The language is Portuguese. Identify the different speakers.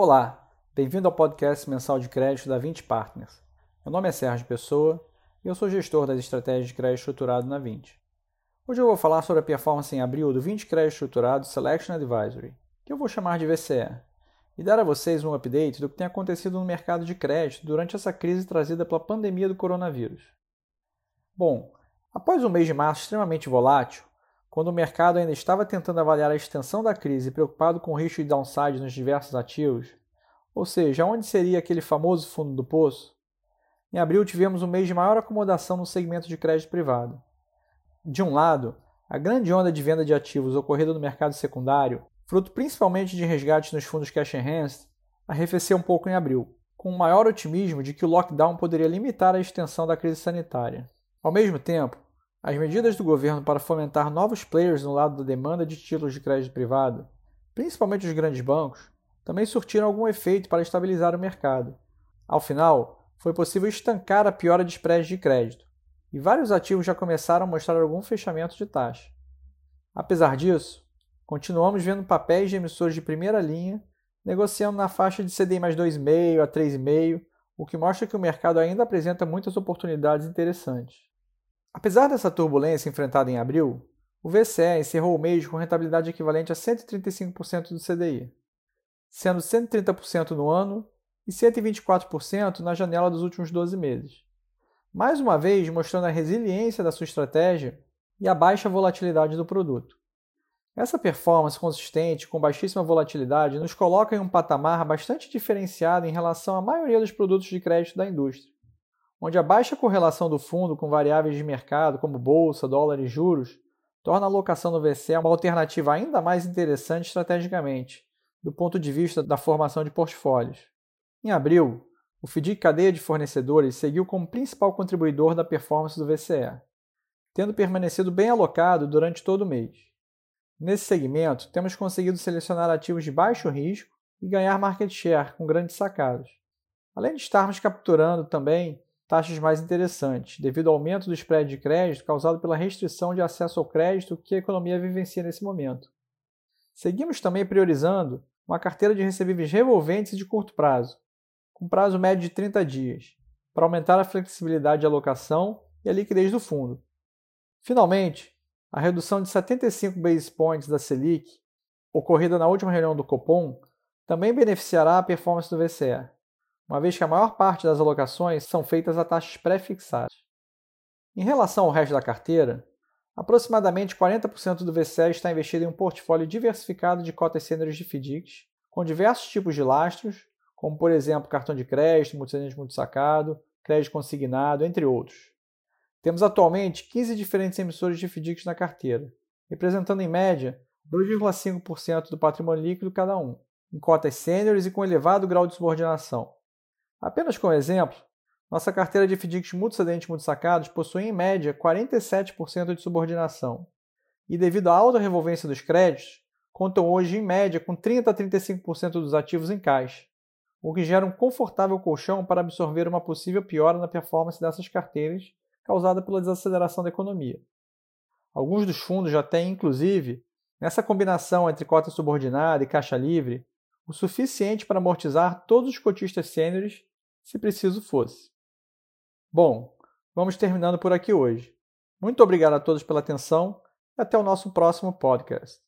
Speaker 1: Olá, bem-vindo ao podcast mensal de crédito da 20 Partners. Meu nome é Sérgio Pessoa e eu sou gestor das estratégias de crédito estruturado na 20. Hoje eu vou falar sobre a performance em abril do 20 Crédito Estruturado Selection Advisory, que eu vou chamar de VCE, e dar a vocês um update do que tem acontecido no mercado de crédito durante essa crise trazida pela pandemia do coronavírus. Bom, após um mês de março extremamente volátil, quando o mercado ainda estava tentando avaliar a extensão da crise preocupado com o risco de downside nos diversos ativos, ou seja, onde seria aquele famoso fundo do poço, em abril tivemos um mês de maior acomodação no segmento de crédito privado. De um lado, a grande onda de venda de ativos ocorrida no mercado secundário, fruto principalmente de resgates nos fundos cash enhanced, arrefeceu um pouco em abril, com um maior otimismo de que o lockdown poderia limitar a extensão da crise sanitária. Ao mesmo tempo, as medidas do governo para fomentar novos players no lado da demanda de títulos de crédito privado, principalmente os grandes bancos, também surtiram algum efeito para estabilizar o mercado. Ao final, foi possível estancar a piora de spreads de crédito, e vários ativos já começaram a mostrar algum fechamento de taxa. Apesar disso, continuamos vendo papéis de emissores de primeira linha negociando na faixa de CDI mais 2,5 a 3,5, o que mostra que o mercado ainda apresenta muitas oportunidades interessantes. Apesar dessa turbulência enfrentada em abril, o VCE encerrou o mês com rentabilidade equivalente a 135% do CDI, sendo 130% no ano e 124% na janela dos últimos 12 meses. Mais uma vez mostrando a resiliência da sua estratégia e a baixa volatilidade do produto. Essa performance consistente com baixíssima volatilidade nos coloca em um patamar bastante diferenciado em relação à maioria dos produtos de crédito da indústria onde a baixa correlação do fundo com variáveis de mercado como bolsa, dólar e juros torna a alocação no VC uma alternativa ainda mais interessante estrategicamente, do ponto de vista da formação de portfólios. Em abril, o FDIC Cadeia de Fornecedores seguiu como principal contribuidor da performance do VCE, tendo permanecido bem alocado durante todo o mês. Nesse segmento, temos conseguido selecionar ativos de baixo risco e ganhar market share com grandes sacados, além de estarmos capturando também taxas mais interessantes, devido ao aumento do spread de crédito causado pela restrição de acesso ao crédito que a economia vivencia nesse momento. Seguimos também priorizando uma carteira de recebíveis revolventes de curto prazo, com prazo médio de 30 dias, para aumentar a flexibilidade de alocação e a liquidez do fundo. Finalmente, a redução de 75 basis points da Selic, ocorrida na última reunião do Copom, também beneficiará a performance do VCE uma vez que a maior parte das alocações são feitas a taxas pré-fixadas. Em relação ao resto da carteira, aproximadamente 40% do VCE está investido em um portfólio diversificado de cotas sêniores de FDICs, com diversos tipos de lastros, como por exemplo cartão de crédito, multicedente multisacado, crédito consignado, entre outros. Temos atualmente 15 diferentes emissores de FDICs na carteira, representando em média 2,5% do patrimônio líquido cada um, em cotas sêniores e com elevado grau de subordinação. Apenas como exemplo, nossa carteira de FDICs multicedentes multissacados possui em média 47% de subordinação e, devido à alta revolvência dos créditos, contam hoje em média com 30 a 35% dos ativos em caixa, o que gera um confortável colchão para absorver uma possível piora na performance dessas carteiras causada pela desaceleração da economia. Alguns dos fundos já têm, inclusive, nessa combinação entre cota subordinada e caixa livre, o suficiente para amortizar todos os cotistas sêniores se preciso fosse. Bom, vamos terminando por aqui hoje. Muito obrigado a todos pela atenção e até o nosso próximo podcast.